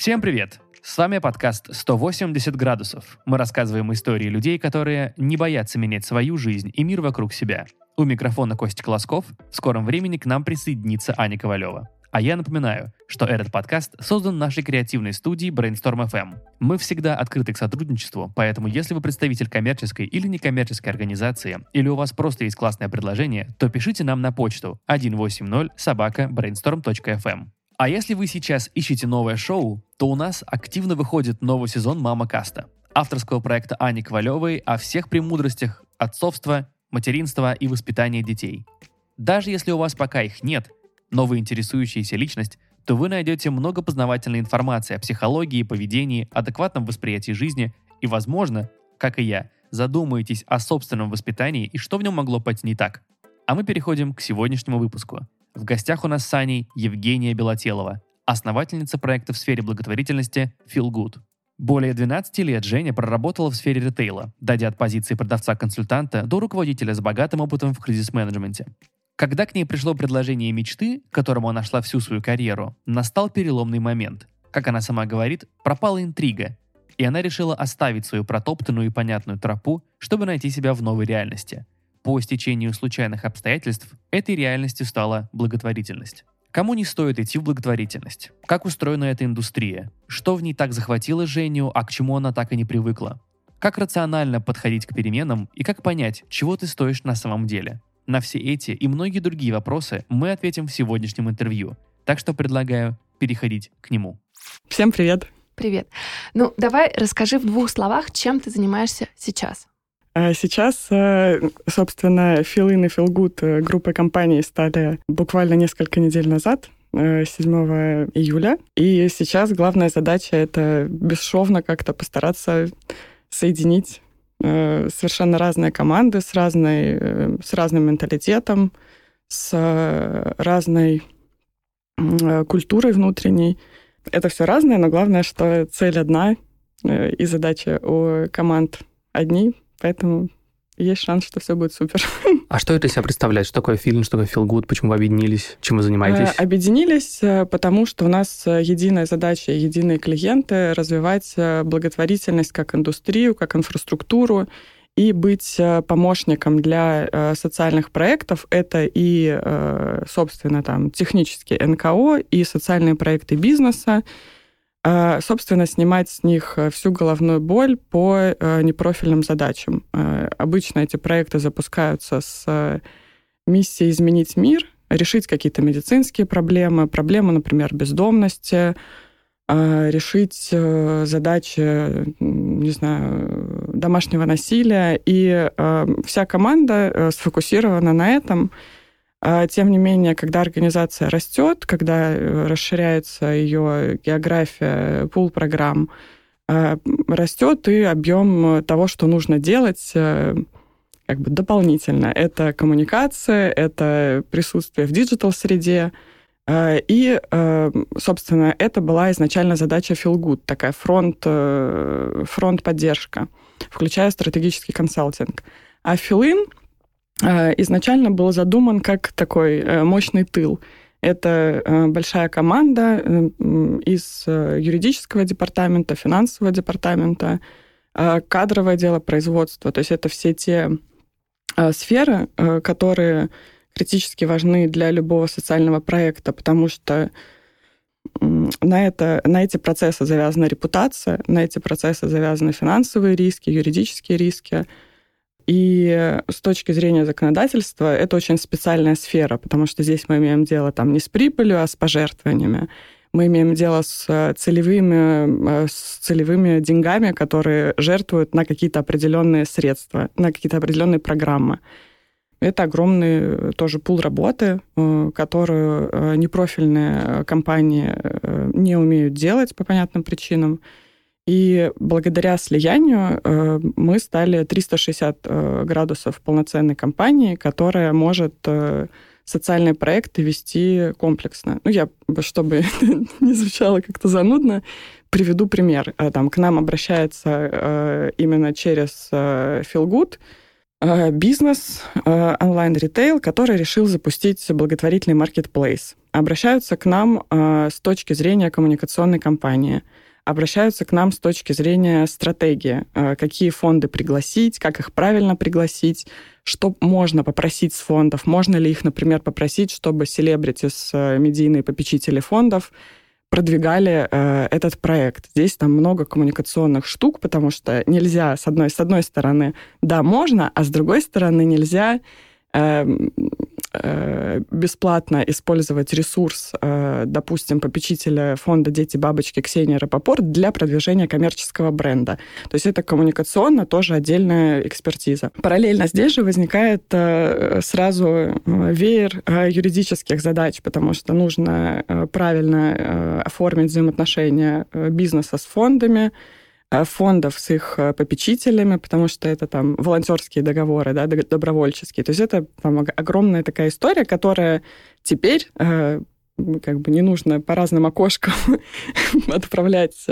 Всем привет! С вами подкаст «180 градусов». Мы рассказываем истории людей, которые не боятся менять свою жизнь и мир вокруг себя. У микрофона Костя Колосков. В скором времени к нам присоединится Аня Ковалева. А я напоминаю, что этот подкаст создан нашей креативной студией Brainstorm FM. Мы всегда открыты к сотрудничеству, поэтому если вы представитель коммерческой или некоммерческой организации, или у вас просто есть классное предложение, то пишите нам на почту 180 собака brainstorm.fm. А если вы сейчас ищете новое шоу, то у нас активно выходит новый сезон «Мама Каста» авторского проекта Ани Ковалевой о всех премудростях отцовства, материнства и воспитания детей. Даже если у вас пока их нет – но вы интересующаяся личность, то вы найдете много познавательной информации о психологии, поведении, адекватном восприятии жизни и, возможно, как и я, задумаетесь о собственном воспитании и что в нем могло пойти не так. А мы переходим к сегодняшнему выпуску. В гостях у нас с Аней Евгения Белотелова, основательница проекта в сфере благотворительности Feel Good. Более 12 лет Женя проработала в сфере ритейла, дойдя от позиции продавца-консультанта до руководителя с богатым опытом в кризис-менеджменте. Когда к ней пришло предложение мечты, которому она шла всю свою карьеру, настал переломный момент. Как она сама говорит, пропала интрига, и она решила оставить свою протоптанную и понятную тропу, чтобы найти себя в новой реальности. По стечению случайных обстоятельств этой реальностью стала благотворительность. Кому не стоит идти в благотворительность? Как устроена эта индустрия? Что в ней так захватило Женю, а к чему она так и не привыкла? Как рационально подходить к переменам и как понять, чего ты стоишь на самом деле? На все эти и многие другие вопросы мы ответим в сегодняшнем интервью. Так что предлагаю переходить к нему. Всем привет. Привет. Ну, давай расскажи в двух словах, чем ты занимаешься сейчас. А сейчас, э, собственно, Feel In и Feel Good э, группы компаний стали буквально несколько недель назад, 7 э, июля. И сейчас главная задача — это бесшовно как-то постараться соединить совершенно разные команды с, разной, с разным менталитетом, с разной культурой внутренней. Это все разное, но главное, что цель одна и задача у команд одни, поэтому есть шанс, что все будет супер. А что это из себя представляет? Что такое фильм, что такое feel good? Почему вы объединились? Чем вы занимаетесь? Э, объединились, э, потому что у нас э, единая задача, единые клиенты развивать благотворительность как индустрию, как инфраструктуру и быть помощником для социальных проектов. Это и, собственно, там технические НКО, и социальные проекты бизнеса, собственно, снимать с них э, всю головную боль по э, непрофильным задачам. Э, обычно эти проекты запускаются с миссией изменить мир, решить какие-то медицинские проблемы, проблемы, например, бездомности, решить задачи, не знаю, домашнего насилия. И вся команда сфокусирована на этом – а, тем не менее, когда организация растет, когда э, расширяется ее география, пул программ, а, растет и объем того, что нужно делать э, как бы дополнительно. Это коммуникация, это присутствие в digital-среде, а, и, э, собственно, это была изначально задача Feel Good, такая фронт, фронт поддержка, включая стратегический консалтинг. А Э, изначально был задуман как такой э, мощный тыл. Это э, большая команда из юридического департамента, финансового департамента, кадровое дело производства. То есть это все те сферы, которые критически важны для любого социального проекта, потому что на, это, на эти процессы завязана репутация, на эти процессы завязаны финансовые риски, юридические риски, и с точки зрения законодательства это очень специальная сфера, потому что здесь мы имеем дело там не с прибылью, а с пожертвованиями. Мы имеем дело с целевыми, с целевыми деньгами, которые жертвуют на какие-то определенные средства, на какие-то определенные программы. Это огромный тоже пул работы, э, которую э, непрофильные компании э, не умеют делать по понятным причинам. И благодаря слиянию э, мы стали 360 э, градусов полноценной компании, которая может э, социальные проекты вести комплексно. Ну, я, чтобы не звучало как-то занудно, приведу пример. Там к нам обращается именно через Feel Good бизнес, онлайн-ритейл, который решил запустить благотворительный маркетплейс. Обращаются к нам с точки зрения коммуникационной кампании – обращаются к нам с точки зрения стратегии. Э, какие фонды пригласить, как их правильно пригласить, что можно попросить с фондов. Можно ли их, например, попросить, чтобы селебритис, э, медийные попечители фондов продвигали э, этот проект. Здесь там много коммуникационных штук, потому что нельзя, с одной, с одной стороны, да, можно, а с другой стороны, нельзя э, Э, бесплатно использовать ресурс, э, допустим, попечителя фонда «Дети бабочки» Ксении Рапопорт для продвижения коммерческого бренда. То есть это коммуникационно тоже отдельная экспертиза. Параллельно здесь же возникает э, сразу веер юридических задач, потому что нужно правильно оформить взаимоотношения бизнеса с фондами, Э, фондов с их э, попечителями, потому что это там волонтерские договоры, да, добровольческие. То есть это там, огромная такая история, которая теперь э, как бы не нужно по разным окошкам отправлять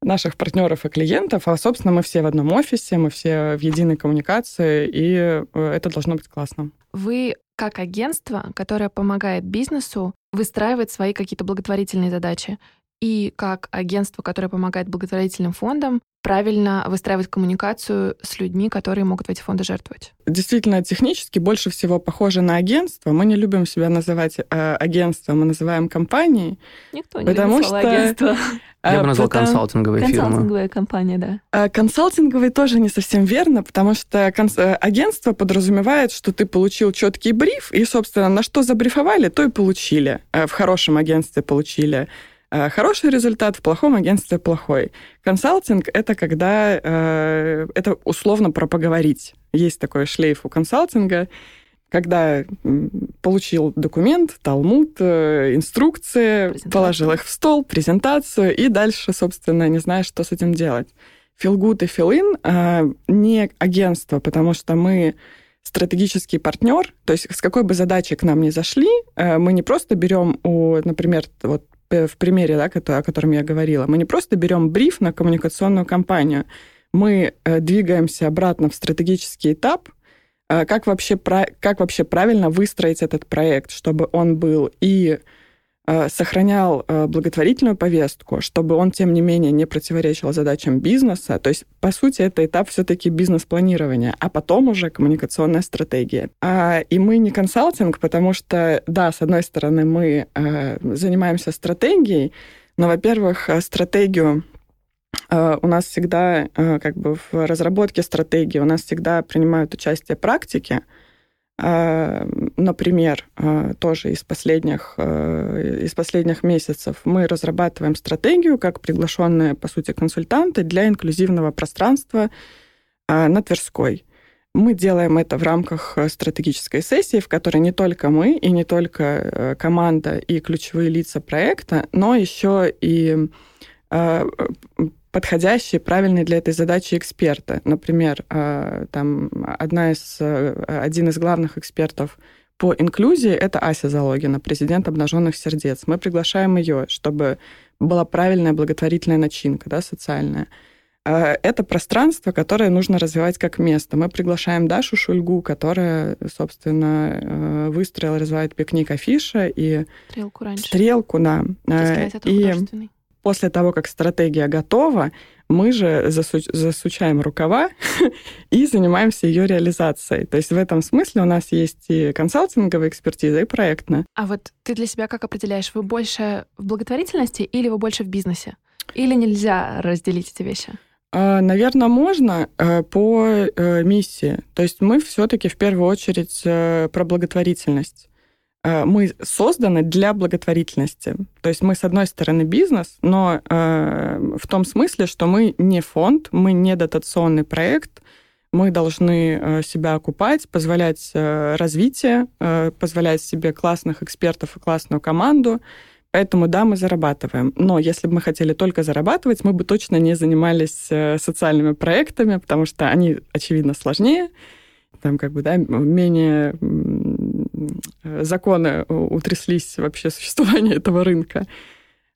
наших партнеров и клиентов, а, собственно, мы все в одном офисе, мы все в единой коммуникации, и это должно быть классно. Вы как агентство, которое помогает бизнесу выстраивать свои какие-то благотворительные задачи, и как агентство, которое помогает благотворительным фондам, правильно выстраивать коммуникацию с людьми, которые могут в эти фонды жертвовать? Действительно, технически больше всего похоже на агентство. Мы не любим себя называть э, агентством, мы называем компанией. Никто не потому любит что... агентство. Я бы назвал потому... консалтинговые фирмы. Консалтинговая компания, да. А консалтинговые тоже не совсем верно, потому что конс... Э, агентство подразумевает, что ты получил четкий бриф, и, собственно, на что забрифовали, то и получили. Э, в хорошем агентстве получили Э, хороший результат, в плохом агентстве плохой. Консалтинг — это когда... Э, это условно про поговорить. Есть такой шлейф у консалтинга, когда получил документ, талмуд, э, инструкции, положил их в стол, презентацию, и дальше, собственно, не знаешь, что с этим делать. Филгут и Филин не агентство, потому что мы стратегический партнер, то есть с какой бы задачей к нам ни зашли, мы не просто берем у, например, вот Э, в примере, да, о котором я говорила, мы не просто берем бриф на коммуникационную кампанию, мы э, двигаемся обратно в стратегический этап, э, как вообще, как вообще правильно выстроить этот проект, чтобы он был и Э, сохранял э, благотворительную повестку, чтобы он, тем не менее, не противоречил задачам бизнеса. То есть, по сути, это этап все-таки бизнес-планирования, а потом уже коммуникационная стратегия. А, и мы не консалтинг, потому что, да, с одной стороны, мы э, занимаемся стратегией, но, во-первых, стратегию у нас всегда, как бы в разработке стратегии, у нас всегда принимают участие практики, например, а, тоже из последних, а, из последних месяцев мы разрабатываем стратегию как приглашенные, по сути, консультанты для инклюзивного пространства на Тверской. Мы делаем это в рамках стратегической сессии, в которой не только мы и не только команда и ключевые лица проекта, но еще и подходящие, правильные для этой задачи эксперты. Например, э, там одна из, э, один из главных экспертов по инклюзии — это Ася Залогина, президент «Обнаженных сердец». Мы приглашаем ее, чтобы была правильная благотворительная начинка, да, социальная. Э, это пространство, которое нужно развивать как место. Мы приглашаем Дашу Шульгу, которая, собственно, выстроила, развивает пикник Афиша и... Стрелку раньше. Стрелку, да. И после того, как стратегия готова, мы же засу- засучаем рукава и занимаемся ее реализацией. То есть в этом смысле у нас есть и консалтинговая экспертиза, и проектная. А вот ты для себя как определяешь, вы больше в благотворительности или вы больше в бизнесе? Или нельзя разделить эти вещи? А, Наверное, можно э, по э, миссии. То есть мы все-таки в первую очередь э, про благотворительность. Э, мы созданы для благотворительности. То есть мы, с одной стороны, бизнес, но э, в том смысле, что мы не фонд, мы не дотационный проект, мы должны э, себя окупать, позволять развитие, позволять себе классных экспертов и классную команду. Поэтому да, мы зарабатываем. Но если бы мы хотели только зарабатывать, мы бы точно не занимались социальными проектами, потому что они, очевидно, сложнее, там как бы, да, менее законы утряслись вообще существование этого рынка.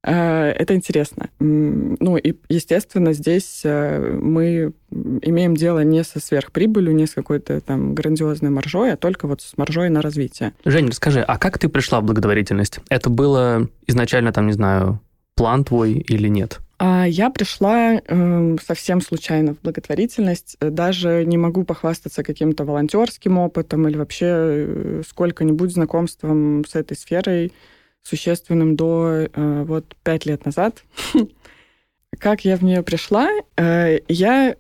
Это интересно. Ну и, естественно, здесь мы имеем дело не со сверхприбылью, не с какой-то там грандиозной маржой, а только вот с маржой на развитие. Жень, расскажи, а как ты пришла в благотворительность? Это было изначально, там, не знаю, план твой или нет? А я пришла э, совсем случайно в благотворительность. Даже не могу похвастаться каким-то волонтерским опытом или вообще э, сколько-нибудь знакомством с этой сферой существенным до э, вот пять лет назад. Как я в нее пришла? Э, я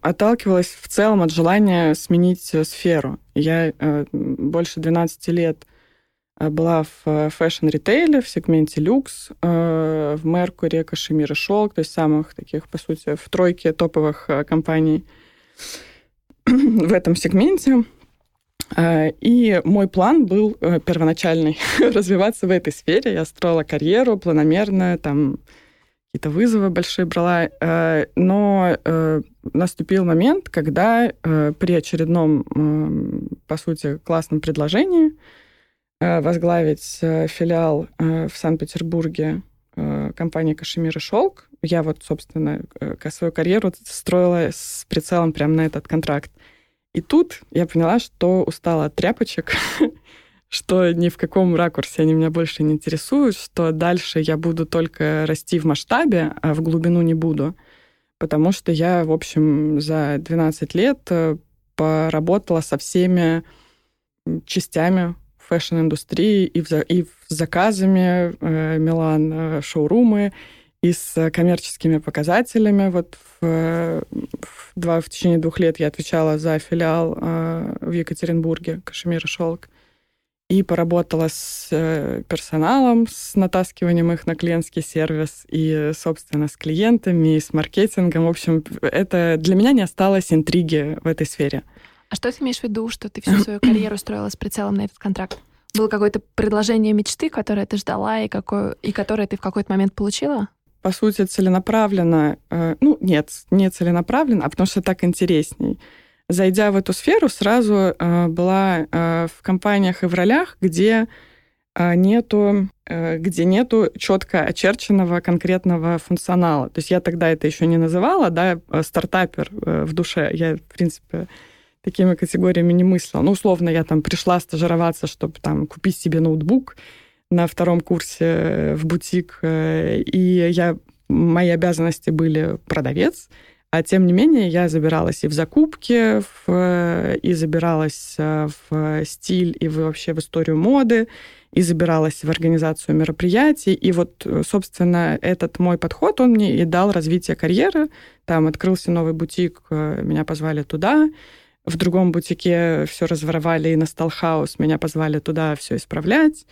отталкивалась в целом от желания сменить сферу. Я больше 12 лет была в э, fashion-ритейле, в сегменте люкс, э, в Mercury, Кашемир и Шелк, то есть самых таких, по сути, в тройке топовых компаний в этом сегменте. И мой план был первоначальный развиваться в этой сфере. Я строила карьеру планомерно, там какие-то вызовы большие брала. Но наступил момент, когда при очередном, по сути, классном предложении Э, возглавить э, филиал э, в Санкт-Петербурге компании «Кашемир и шелк». Я вот, собственно, свою карьеру строила с прицелом прямо на этот контракт. И тут я поняла, что устала от тряпочек, что ни в каком ракурсе они меня больше не интересуют, что дальше я буду только расти в масштабе, а в глубину не буду. Потому что я, в общем, за 12 лет поработала со всеми частями fashion-индустрии и, в, и в заказами э, Милан э, шоурумы, и с коммерческими показателями. Вот в, в, два, в течение двух лет я отвечала за филиал э, в Екатеринбурге Кашемир и Шелк. И поработала с э, персоналом, с натаскиванием их на клиентский сервис, и, собственно, с клиентами, и с маркетингом. В общем, это для меня не осталось интриги в этой сфере. А что ты имеешь в виду, что ты всю свою карьеру строила с прицелом на этот контракт? Было какое-то предложение мечты, которое ты ждала и, какое, и которое ты в какой-то момент получила? По сути, целенаправленно, э, ну, нет, не целенаправленно, а потому что так интересней. Зайдя в эту сферу, сразу э, была э, в компаниях и в ролях, где э, нету, э, где нету четко очерченного конкретного функционала. То есть я тогда это еще не называла, да, э, стартапер в душе. Я, в принципе, такими категориями не мыслила. Ну, условно, я там пришла стажироваться, чтобы там купить себе ноутбук на втором курсе э, в бутик, э, и я, мои обязанности были продавец, а тем не менее я забиралась и в закупки, в, и забиралась э, в стиль, и вообще в историю моды, и забиралась в организацию мероприятий. И вот, собственно, этот мой подход, он мне и дал развитие карьеры. Там открылся новый бутик, меня позвали туда в другом бутике все разворовали и настал хаос, меня позвали туда все исправлять.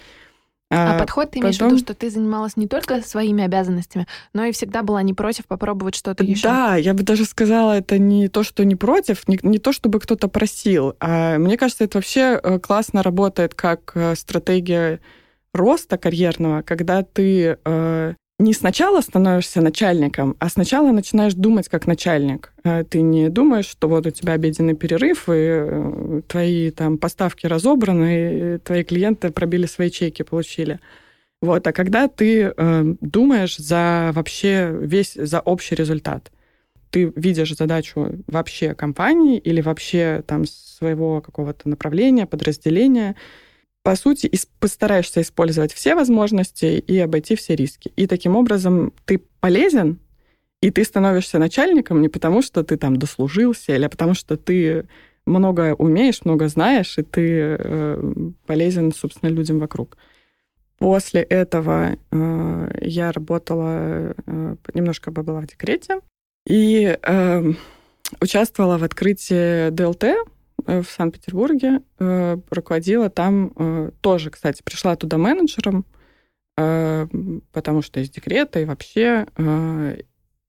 А, а подход ты имеешь Потом... в виду, что ты занималась не только своими обязанностями, но и всегда была не против попробовать что-то еще? Да, я бы даже сказала, это не то, что не против, не, не то, чтобы кто-то просил. А мне кажется, это вообще э, классно работает как э, стратегия роста карьерного, когда ты э, не сначала становишься начальником, а сначала начинаешь думать как начальник. Э, ты не думаешь, что вот у тебя обеденный перерыв, и э, твои там поставки разобраны, и твои клиенты пробили свои чеки, получили. Вот, а когда ты э, думаешь за вообще весь, за общий результат, ты видишь задачу вообще компании или вообще там своего какого-то направления, подразделения, по сути, постараешься использовать все возможности и обойти все риски. И таким образом ты полезен, и ты становишься начальником не потому, что ты там дослужился, или потому что ты много умеешь, много знаешь, и ты э, полезен, собственно, людям вокруг. После этого э, я работала, э, немножко была в декрете, и э, участвовала в открытии ДЛТ, в Санкт-Петербурге, э, руководила там э, тоже, кстати, пришла туда менеджером, потому что из декрета и вообще.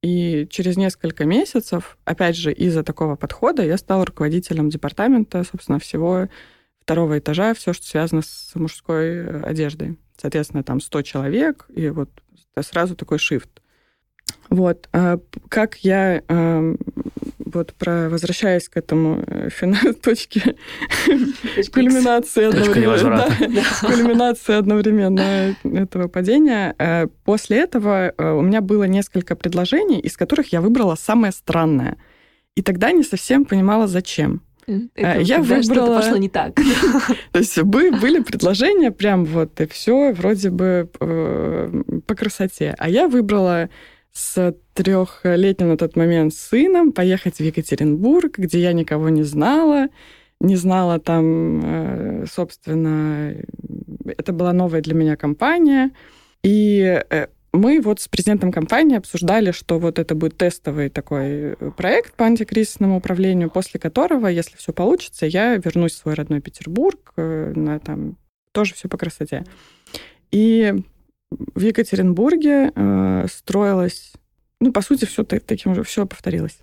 И через несколько месяцев, опять же, из-за такого подхода, я стала руководителем департамента, собственно, всего второго этажа, все, что связано с мужской одеждой. Соответственно, там 100 человек, и вот сразу такой шифт. Вот. Как я вот про возвращаясь к этому э, финал точке кульминации одновременно, кульминации одновременно этого падения. Э, после этого э, у меня было несколько предложений, из которых я выбрала самое странное. И тогда не совсем понимала, зачем. Это, я выбрала... Что-то пошло не так. То есть были предложения прям вот, и все вроде бы по красоте. А я выбрала с трехлетним на тот момент сыном поехать в Екатеринбург, где я никого не знала, не знала там, э, собственно, это была новая для меня компания. И э, мы вот с президентом компании обсуждали, что вот это будет тестовый такой проект по антикризисному управлению, после которого, если все получится, я вернусь в свой родной Петербург, э, на там тоже все по красоте. И в Екатеринбурге э, строилось, ну, по сути, все таким же, все повторилось.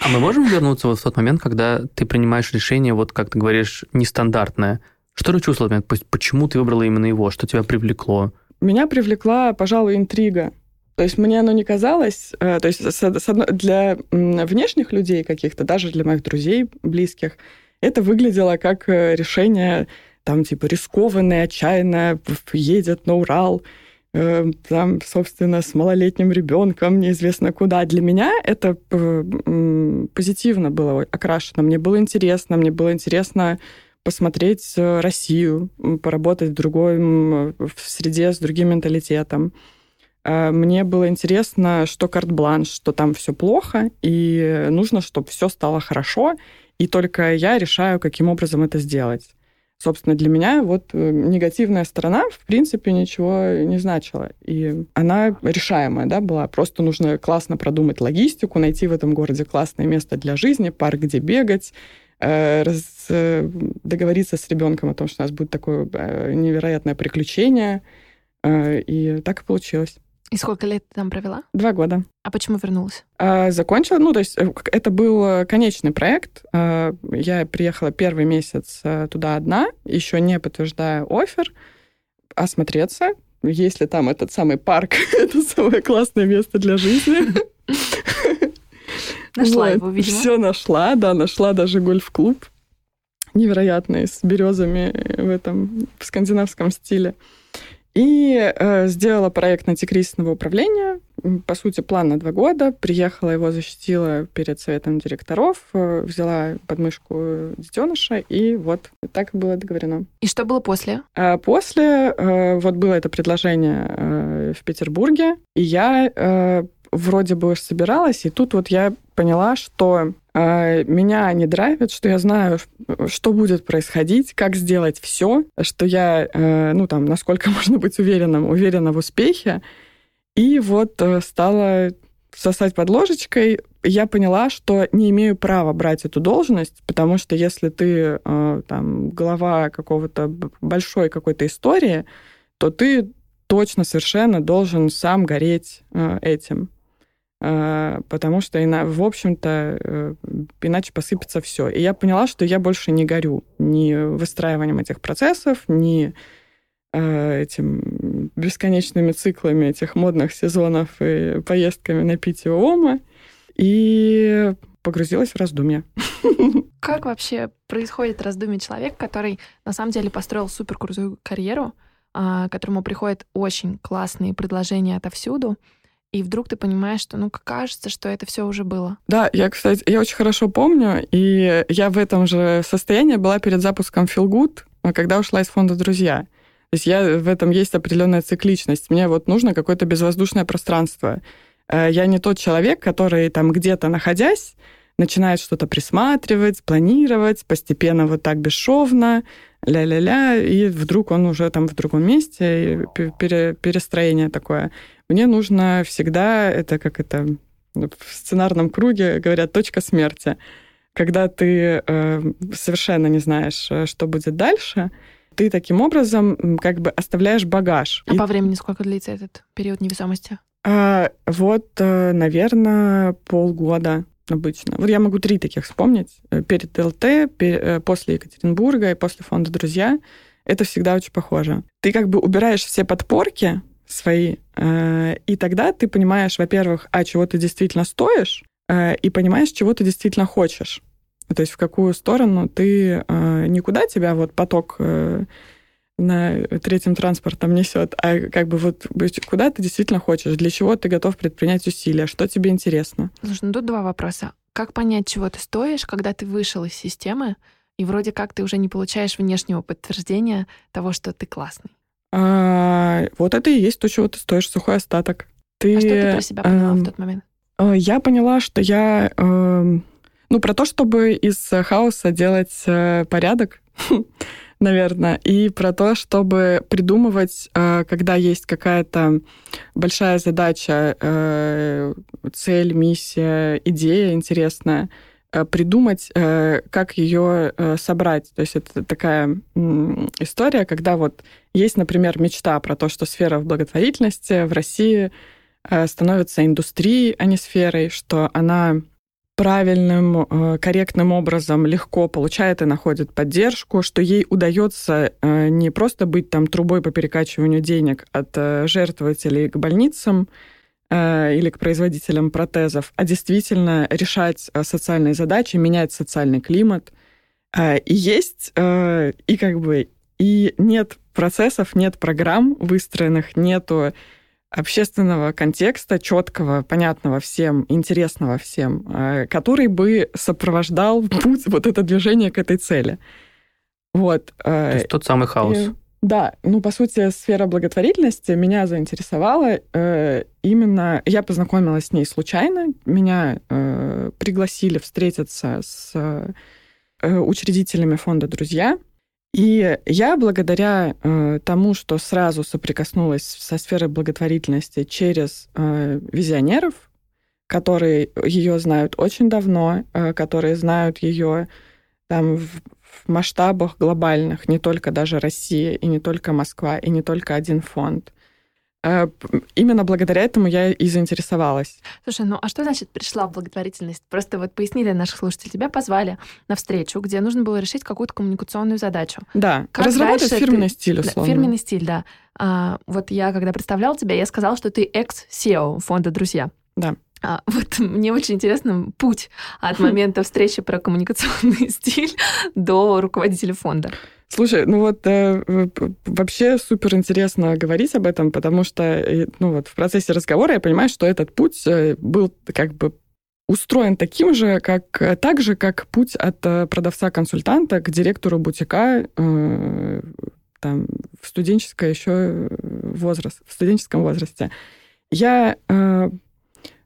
А мы можем вернуться вот в тот момент, когда ты принимаешь решение, вот как ты говоришь, нестандартное? Что ты чувствовала? Почему ты выбрала именно его? Что тебя привлекло? Меня привлекла, пожалуй, интрига. То есть мне оно не казалось, э, то есть для внешних людей каких-то, даже для моих друзей близких, это выглядело как э, решение там типа рискованное, отчаянное, едет на Урал, э, там, собственно, с малолетним ребенком, неизвестно куда. Для меня это э, позитивно было окрашено. Мне было интересно, мне было интересно посмотреть э, Россию, поработать в другой в среде с другим менталитетом. Мне было интересно, что карт-бланш, что там все плохо, и нужно, чтобы все стало хорошо, и только я решаю, каким образом это сделать. Собственно, для меня вот э, негативная сторона, в принципе, ничего не значила. И она решаемая, да, была. Просто нужно классно продумать логистику, найти в этом городе классное место для жизни, парк, где бегать, э, раз, э, договориться с ребенком о том, что у нас будет такое невероятное приключение. И так и получилось. И сколько лет ты там провела? Два года. А почему вернулась? А, закончила, ну, то есть э, это был э, конечный проект. А, я приехала первый месяц э, туда одна, еще не подтверждая офер, осмотреться, есть ли там этот самый парк, это самое классное место для жизни. Нашла его, видимо. Все нашла, да, нашла даже гольф-клуб невероятный, с березами в этом в скандинавском стиле. И э, сделала проект антикризисного управления. По сути, план на два года. Приехала, его защитила перед советом директоров, э, взяла подмышку детеныша, и вот так было договорено. И что было после? А после э, вот было это предложение э, в Петербурге, и я э, вроде бы собиралась, и тут вот я поняла, что меня не драйвит, что я знаю, что будет происходить, как сделать все, что я, э, ну там, насколько можно быть уверенным, уверена в успехе. И вот э, стала сосать под ложечкой, я поняла, что не имею права брать эту должность, потому что если ты э, там глава какого-то большой какой-то истории, то ты точно совершенно должен сам гореть этим. А, потому что, в общем-то, э, иначе посыпется все. И я поняла, что я больше не горю ни выстраиванием этих процессов, ни э, этим бесконечными циклами этих модных сезонов и поездками на питье Ома. И погрузилась в раздумья. Как вообще происходит раздумье человека, который на самом деле построил суперкрутую карьеру, а, которому приходят очень классные предложения отовсюду, и вдруг ты понимаешь, что, ну, кажется, что это все уже было. Да, я, кстати, я очень хорошо помню, и я в этом же состоянии была перед запуском Feel Good, когда ушла из фонда «Друзья». То есть я, в этом есть определенная цикличность. Мне вот нужно какое-то безвоздушное пространство. Э, я не тот человек, который там где-то находясь, начинает что-то присматривать, планировать, постепенно вот так бесшовно, ля-ля-ля, и вдруг он уже там в другом месте, и перестроение такое. Мне нужно всегда, это как это в сценарном круге говорят, точка смерти. Когда ты э, совершенно не знаешь, э, что будет дальше, ты таким образом как бы оставляешь багаж. А и... по времени сколько длится этот период невесомости? А, вот, э, наверное, полгода обычно. Вот я могу три таких вспомнить. Э, перед ЛТ, э, после Екатеринбурга и после фонда «Друзья». Это всегда очень похоже. Ты как бы убираешь все подпорки свои, э, и тогда ты понимаешь, во-первых, а чего ты действительно стоишь, и понимаешь, чего ты действительно хочешь. То есть в какую сторону ты никуда тебя вот поток на третьем транспортом несет, а как бы вот куда ты действительно хочешь, для чего ты готов предпринять усилия, что тебе интересно. Слушай, ну тут два вопроса. Как понять, чего ты стоишь, когда ты вышел из системы, и вроде как ты уже не получаешь внешнего подтверждения того, что ты классный? А, вот это и есть то, чего ты стоишь, сухой остаток. Ты, а что ты про себя поняла э, в тот момент? Э, я поняла, что я... Э, ну, про то, чтобы из хаоса делать э, порядок, наверное, и про то, чтобы придумывать, э, когда есть какая-то большая задача, э, цель, миссия, идея интересная, э, придумать, как ее собрать. То есть это такая история, когда вот есть, например, мечта про то, что сфера в благотворительности в России становится индустрией, а не сферой, что она правильным, э, корректным образом легко получает и находит поддержку, что ей удается э, не просто быть там трубой по перекачиванию денег от э, жертвователей к больницам или к производителям протезов, а действительно решать социальные задачи, менять социальный климат. И есть, и как бы, и нет процессов, нет программ выстроенных, нету общественного контекста, четкого, понятного всем, интересного всем, э, который бы сопровождал путь, вот это движение к этой цели. Вот. Э, То есть тот самый хаос. И, да, ну, по сути, сфера благотворительности меня заинтересовала э, именно... Я познакомилась с ней случайно, меня э, пригласили встретиться с э, учредителями фонда «Друзья», и я благодаря э, тому, что сразу соприкоснулась со сферой благотворительности через э, визионеров, которые ее знают очень давно, э, которые знают ее там в, в масштабах глобальных, не только даже Россия, и не только Москва, и не только один фонд. Э, именно благодаря этому я и заинтересовалась. Слушай, ну а что значит пришла в благотворительность? Просто вот пояснили наших слушателей. Тебя позвали на встречу, где нужно было решить какую-то коммуникационную задачу. Да, как разработать фирменный ты... стиль, условно. фирменный стиль, да. А, вот я, когда представляла тебя, я сказала, что ты экс-SEO фонда «Друзья». Да. А, вот мне очень интересно путь от момента встречи про коммуникационный стиль до руководителя фонда. Слушай, ну вот э, вообще супер интересно говорить об этом, потому что э, ну вот в процессе разговора я понимаю, что этот путь э, был как бы устроен таким же, как э, так же, как путь от продавца-консультанта к директору бутика э, там в студенческое еще возраст, в студенческом возрасте. Я э,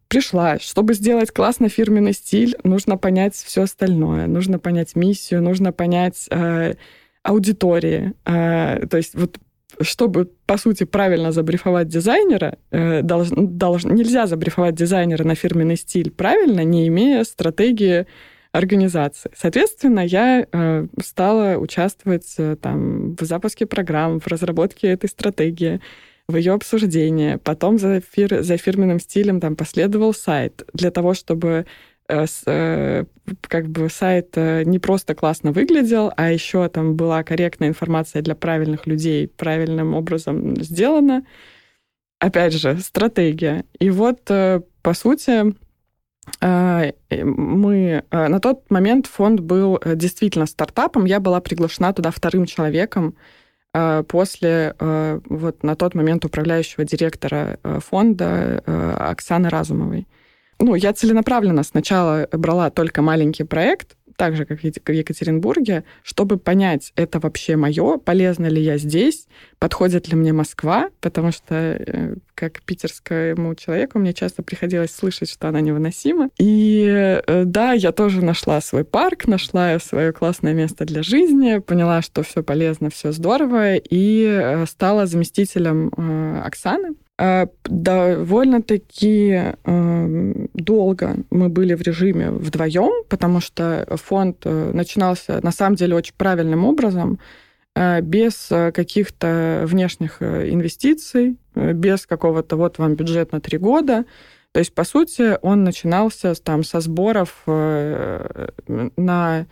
пришла, чтобы сделать классный фирменный стиль, нужно понять все остальное, нужно понять миссию, нужно понять э, аудитории. А, то есть вот чтобы, по сути, правильно забрифовать дизайнера, э, долж, долж, нельзя забрифовать дизайнера на фирменный стиль правильно, не имея стратегии организации. Соответственно, я э, стала участвовать э, там, в запуске программ, в разработке этой стратегии, в ее обсуждении. Потом за, фир, за фирменным стилем там, последовал сайт для того, чтобы Э, э, как бы сайт э, не просто классно выглядел, а еще там была корректная информация для правильных людей, правильным образом сделана. Опять же, стратегия. И вот, по сути, мы... На тот момент фонд был действительно стартапом. Я была приглашена туда вторым человеком после вот на тот момент управляющего директора фонда Оксаны Разумовой ну, я целенаправленно сначала брала только маленький проект, так же, как в Екатеринбурге, чтобы понять, это вообще мое, полезно ли я здесь, подходит ли мне Москва, потому что э, как питерскому человеку мне часто приходилось слышать, что она невыносима. И э, да, я тоже нашла свой парк, нашла свое классное место для жизни, поняла, что все полезно, все здорово, и э, стала заместителем Оксаны, довольно-таки эм, долго мы были в режиме вдвоем, потому что фонд э, начинался на самом деле очень правильным образом, э, без э, каких-то внешних инвестиций, без какого-то вот вам бюджет на три года. То есть, по сути, он начинался там со сборов, на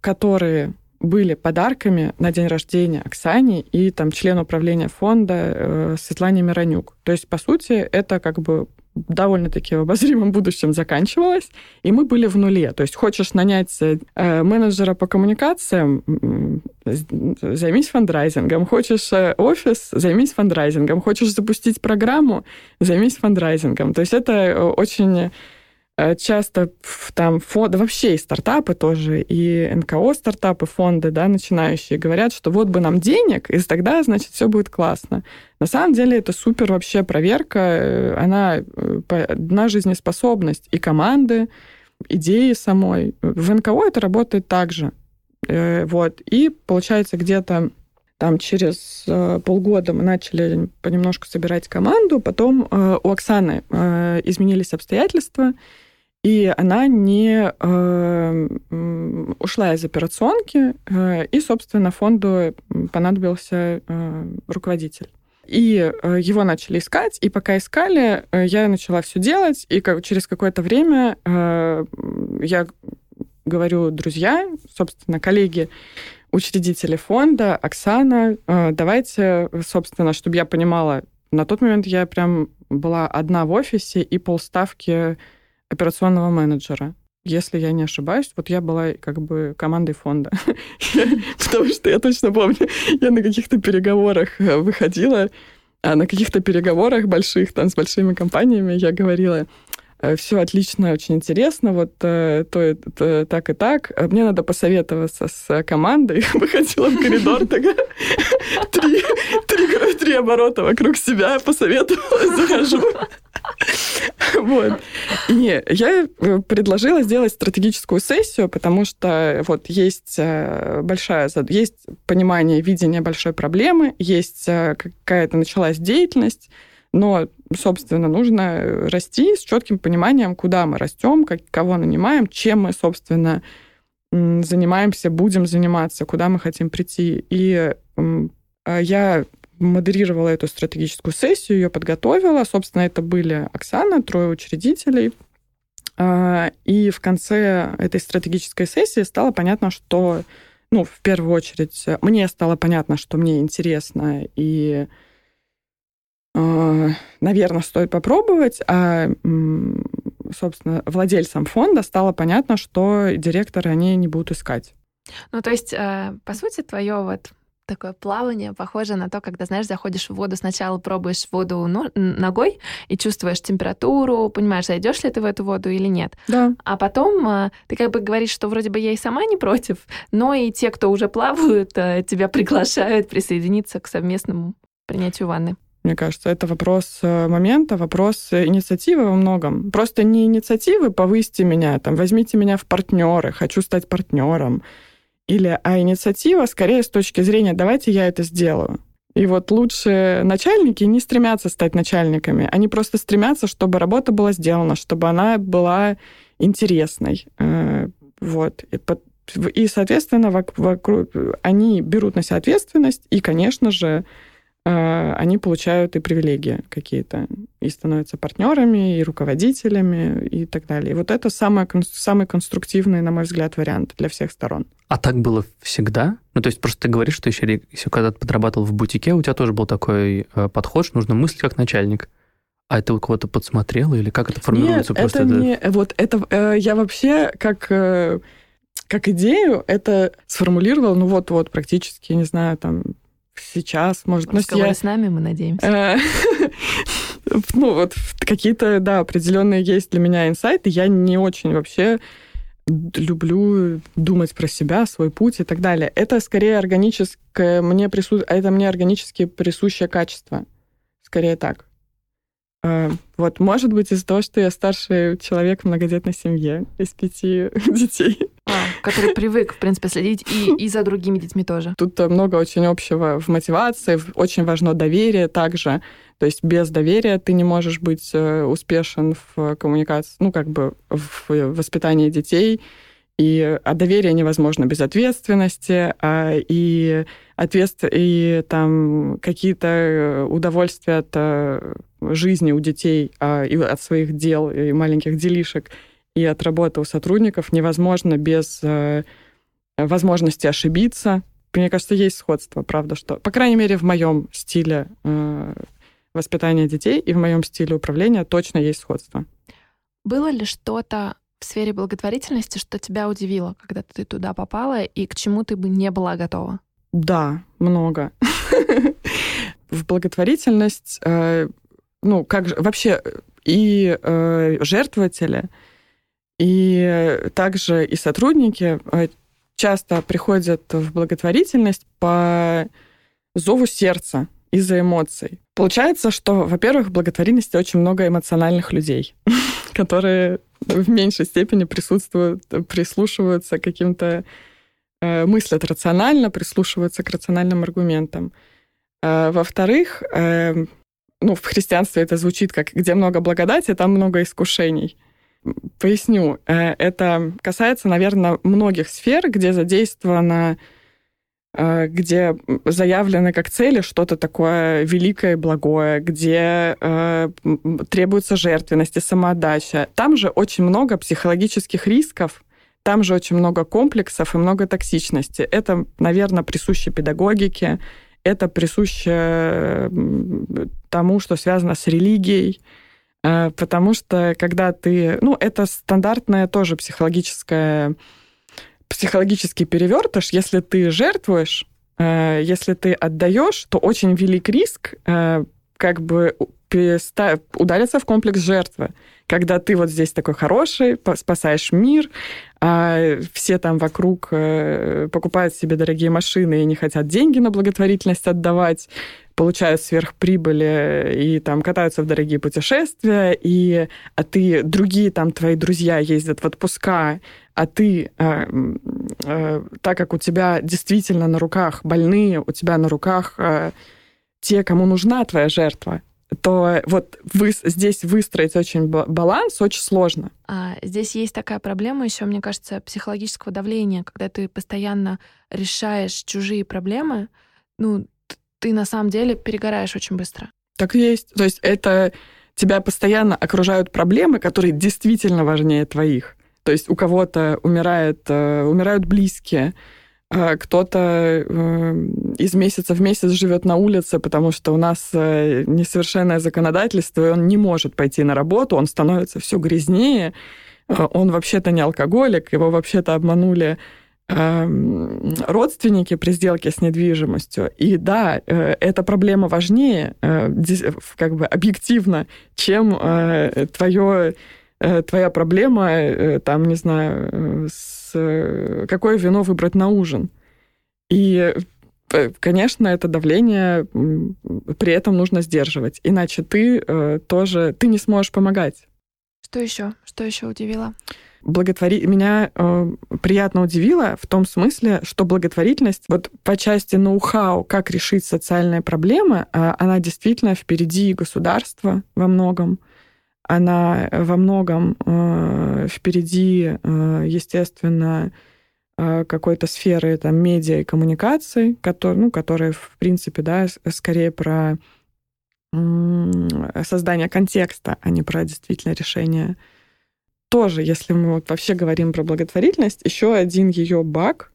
которые были подарками на день рождения Оксане и там члену управления фонда э, Светлане Миронюк. То есть, по сути, это как бы довольно-таки в обозримом будущем заканчивалось, и мы были в нуле. То есть хочешь нанять э, менеджера по коммуникациям, займись фандрайзингом. Хочешь э, офис, займись фандрайзингом. Хочешь запустить программу, займись фандрайзингом. То есть это э, очень часто там фонды, вообще и стартапы тоже, и НКО стартапы, фонды, да, начинающие, говорят, что вот бы нам денег, и тогда, значит, все будет классно. На самом деле это супер вообще проверка, э, она э, на жизнеспособность и команды, идеи самой. В НКО это работает так же. Вот. И получается где-то там через э, полгода мы начали понемножку собирать команду, потом э, у Оксаны э, изменились обстоятельства, и она не э, ушла из операционки, э, и, собственно, фонду понадобился э, руководитель. И э, его начали искать, и пока искали, э, я начала все делать, и как, через какое-то время э, я говорю, друзья, собственно, коллеги, учредители фонда, Оксана, э, давайте, собственно, чтобы я понимала, на тот момент я прям была одна в офисе, и полставки операционного менеджера. Если я не ошибаюсь, вот я была как бы командой фонда. Потому что я точно помню, я на каких-то переговорах э, выходила, а на каких-то переговорах больших, там, с большими компаниями я говорила, все отлично, очень интересно, вот э, то, то так и так. Мне надо посоветоваться с командой. Выходила в коридор, три, оборота вокруг себя, посоветовалась, захожу. Вот. И я э, предложила сделать стратегическую сессию, потому что вот есть большая, есть понимание, видение большой проблемы, есть какая-то началась деятельность, но, собственно, нужно расти с четким пониманием, куда мы растем, как, кого нанимаем, чем мы, собственно, занимаемся, будем заниматься, куда мы хотим прийти. И а я модерировала эту стратегическую сессию, ее подготовила. Собственно, это были Оксана, трое учредителей. А, и в конце этой стратегической сессии стало понятно, что, ну, в первую очередь, мне стало понятно, что мне интересно, и наверное, стоит попробовать, а, собственно, владельцам фонда стало понятно, что директоры они не будут искать. Ну, то есть, э, по сути, твое вот такое плавание похоже на то, когда, знаешь, заходишь в воду, сначала пробуешь воду ногой и чувствуешь температуру, понимаешь, зайдешь ли ты в эту воду или нет. Да. А потом э, ты как бы говоришь, что вроде бы я и сама не против, но и те, кто уже плавают, тебя приглашают присоединиться к совместному принятию ванны мне кажется. Это вопрос э, момента, вопрос инициативы во многом. Просто не инициативы «повысьте меня», там, «возьмите меня в партнеры», «хочу стать партнером», или, а инициатива скорее с точки зрения «давайте я это сделаю». И вот лучше начальники не стремятся стать начальниками, они просто стремятся, чтобы работа была сделана, чтобы она была интересной. Э, вот. И, соответственно, вокруг, они берут на себя ответственность, и, конечно же, Э, они получают и привилегии какие-то, и становятся партнерами, и руководителями, и так далее. И вот это самый, самый конструктивный, на мой взгляд, вариант для всех сторон. А так было всегда? Ну, то есть просто ты говоришь, что еще, еще когда ты подрабатывал в бутике, у тебя тоже был такой э, подход, что нужно мыслить как начальник. А это у кого-то подсмотрело или как это формируется? Нет, просто это, это не... Вот это... Э, я вообще как... Э, как идею это сформулировала, ну вот-вот, практически, не знаю, там, сейчас, может... Разговоры я... с нами, мы надеемся. Э, ну, вот какие-то, да, определенные есть для меня инсайты. Я не очень вообще люблю думать про себя, свой путь и так далее. Это скорее органическое, мне прису... это мне органически присущее качество. Скорее так. Э, вот, может быть, из-за того, что я старший человек в многодетной семье из пяти детей. А, который привык, в принципе, следить и, и за другими детьми тоже. Тут много очень общего в мотивации, очень важно доверие также. То есть без доверия ты не можешь быть э, успешен в коммуникации, ну, как бы в воспитании детей. И а доверие невозможно без ответственности, а, и, ответств... и там какие-то удовольствия от э, жизни у детей, а, и от своих дел и маленьких делишек, и от работы у сотрудников невозможно без э, возможности ошибиться. Мне кажется, есть сходство, правда, что, по крайней мере, в моем стиле э, воспитания детей и в моем стиле управления точно есть сходство. Было ли что-то в сфере благотворительности, что тебя удивило, когда ты туда попала, и к чему ты бы не была готова? Да, много. В благотворительность, э, ну, как же, вообще и э, жертвователи, и также и сотрудники э, часто приходят в благотворительность по зову сердца из-за эмоций. Получается, что, во-первых, в благотворительности очень много эмоциональных людей, которые в меньшей степени присутствуют, прислушиваются к каким-то э, мыслят рационально, прислушиваются к рациональным аргументам. А, во-вторых, э, ну, в христианстве это звучит как «где много благодати, там много искушений». Поясню. Э, это касается, наверное, многих сфер, где задействовано, э, где заявлены как цели что-то такое великое и благое, где э, требуется жертвенность и самоотдача. Там же очень много психологических рисков, там же очень много комплексов и много токсичности. Это, наверное, присуще педагогике, это присуще тому, что связано с религией, потому что когда ты... Ну, это стандартная тоже психологическая психологический перевертыш. Если ты жертвуешь, э, если ты отдаешь, то очень велик риск э, как бы удариться в комплекс жертвы. Когда ты вот здесь такой хороший, спасаешь мир, а все там вокруг покупают себе дорогие машины и не хотят деньги на благотворительность отдавать, получают сверхприбыли и там катаются в дорогие путешествия, и а ты, другие там твои друзья ездят в отпуска, а ты, э, э, так как у тебя действительно на руках больные, у тебя на руках э, те, кому нужна твоя жертва, то вот вы, здесь выстроить очень баланс очень сложно. А здесь есть такая проблема еще, мне кажется, психологического давления, когда ты постоянно решаешь чужие проблемы, ну, ты на самом деле перегораешь очень быстро. Так и есть. То есть это тебя постоянно окружают проблемы, которые действительно важнее твоих. То есть у кого-то умирает, э, умирают близкие, кто-то э, из месяца в месяц живет на улице, потому что у нас э, несовершенное законодательство, и он не может пойти на работу, он становится все грязнее, он вообще-то не алкоголик, его вообще-то обманули Эм, родственники при сделке с недвижимостью. И да, э, эта проблема важнее, э, как бы объективно, чем э, твое, твоя проблема, там, не знаю, с какое вино выбрать на ужин. И конечно, это давление при этом нужно сдерживать, иначе ты тоже ты не сможешь помогать. Что еще? Что еще удивило? благотвори... меня э, приятно удивило в том смысле, что благотворительность вот по части ноу-хау, как решить социальные проблемы, э, она действительно впереди государства во многом. Она во многом э, впереди, э, естественно, э, какой-то сферы там, медиа и коммуникаций, которые, ну, которые, в принципе, да, скорее про создание контекста, а не про действительно решение. Тоже, если мы вот вообще говорим про благотворительность, еще один ее баг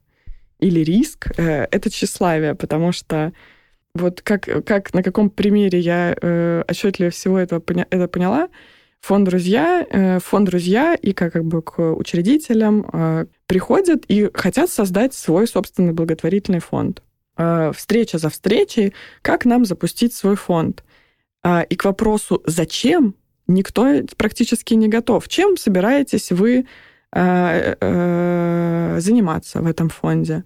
или риск э, это тщеславие, потому что вот как, как на каком примере я э, отчетливо всего этого это поняла, фонд «Друзья», э, фонд «Друзья» и как, как бы к учредителям э, приходят и хотят создать свой собственный благотворительный фонд. Э, встреча за встречей, как нам запустить свой фонд. И к вопросу «Зачем?» никто практически не готов. Чем собираетесь вы заниматься в этом фонде?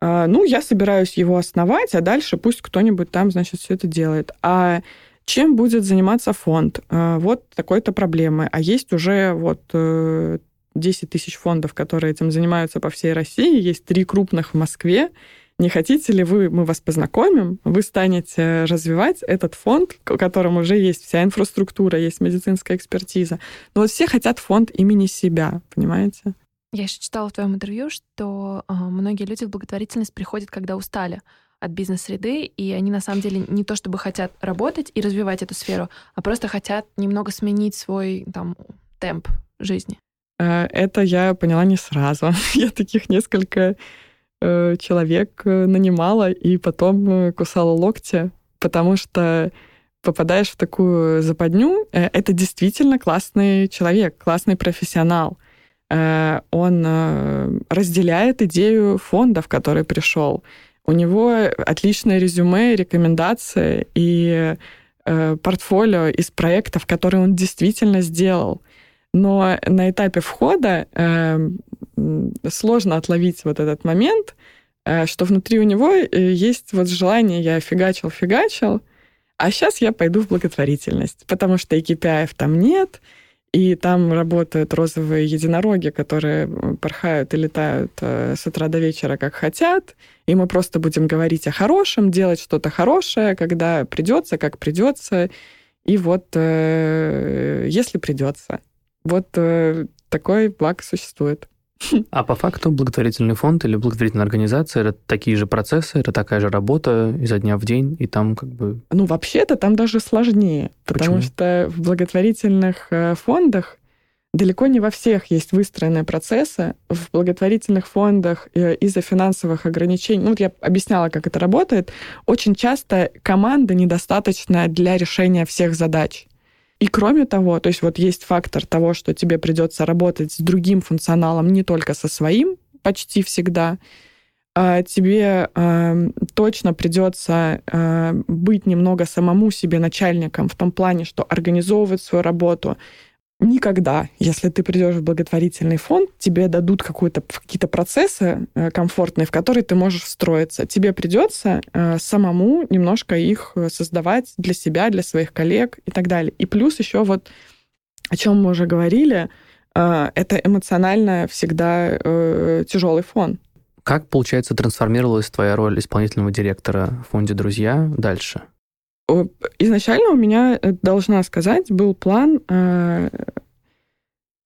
Ну, я собираюсь его основать, а дальше пусть кто-нибудь там, значит, все это делает. А чем будет заниматься фонд? Э, вот такой-то проблемы. А есть уже вот э, 10 тысяч фондов, которые этим занимаются по всей России. Есть три крупных в Москве не хотите ли вы, мы вас познакомим, вы станете развивать этот фонд, в котором уже есть вся инфраструктура, есть медицинская экспертиза. Но вот все хотят фонд имени себя, понимаете? Я еще читала в твоем интервью, что э, многие люди в благотворительность приходят, когда устали от бизнес-среды, и они на самом деле не то чтобы хотят работать и развивать эту сферу, а просто хотят немного сменить свой там темп жизни. Э, это я поняла не сразу. я таких несколько э, человек э, нанимала и потом кусала локти, потому что попадаешь в такую западню, это действительно классный человек, классный профессионал. Он разделяет идею фонда, в который пришел. У него отличное резюме, рекомендации и портфолио из проектов, которые он действительно сделал. Но на этапе входа сложно отловить вот этот момент, что внутри у него есть вот желание «я фигачил, фигачил», а сейчас я пойду в благотворительность, потому что и KPI там нет, и там работают розовые единороги, которые порхают и летают э, с утра до вечера, как хотят. И мы просто будем говорить о хорошем, делать что-то хорошее, когда придется, как придется. И вот э, если придется. Вот э, такой благ существует. А по факту благотворительный фонд или благотворительная организация это такие же процессы, это такая же работа изо дня в день, и там как бы... Ну, вообще-то там даже сложнее, потому Почему? что в благотворительных э, фондах далеко не во всех есть выстроенные процессы. В благотворительных фондах э, из-за финансовых ограничений, ну вот я объясняла, как это работает, очень часто команда недостаточная для решения всех задач. И кроме того, то есть вот есть фактор того, что тебе придется работать с другим функционалом, не только со своим, почти всегда, а тебе э, точно придется э, быть немного самому себе начальником в том плане, что организовывать свою работу, никогда, если ты придешь в благотворительный фонд, тебе дадут какие-то процессы э, комфортные, в которые ты можешь встроиться. Тебе придется э, самому немножко их э, создавать для себя, для своих коллег и так далее. И плюс еще вот, о чем мы уже говорили, это эмоционально всегда тяжелый фон. Как, получается, трансформировалась твоя роль исполнительного директора в фонде «Друзья» дальше? Изначально у меня, э, должна сказать, был план э,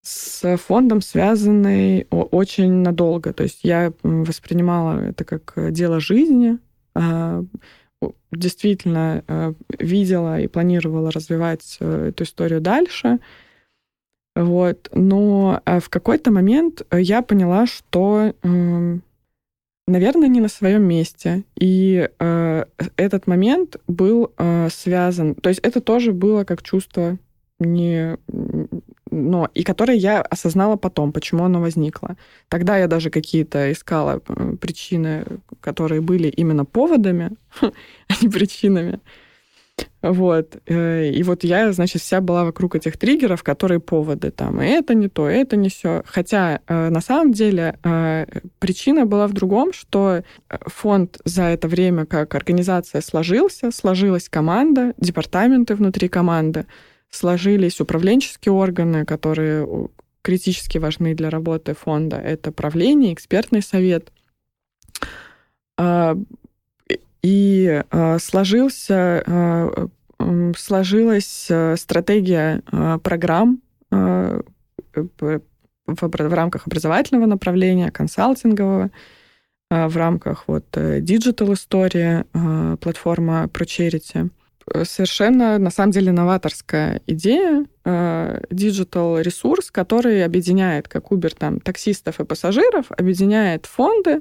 с фондом, связанный очень надолго. То есть я воспринимала это как э, дело жизни, а, действительно видела и планировала развивать эту историю дальше. Вот. Но в какой-то момент я поняла, что эм, наверное, не на своем месте. И э, этот момент был э, связан, то есть это тоже было как чувство не но и которое я осознала потом, почему оно возникло. Тогда я даже какие-то искала э, причины, которые были именно поводами, а не причинами. Вот. Э, и вот я, значит, вся была вокруг этих триггеров, которые поводы там. И это не то, и это не все. Хотя э, на самом деле э, причина была в другом, что фонд за это время как организация сложился, сложилась команда, департаменты внутри команды, сложились управленческие органы, которые критически важны для работы фонда. Это правление, экспертный совет и э, сложился, э, сложилась э, стратегия программ в, рамках образовательного направления, консалтингового, в рамках вот digital истории, платформа ProCharity. Совершенно, на самом деле, новаторская идея, digital ресурс, который объединяет, как Uber, там, таксистов и пассажиров, объединяет фонды, Э,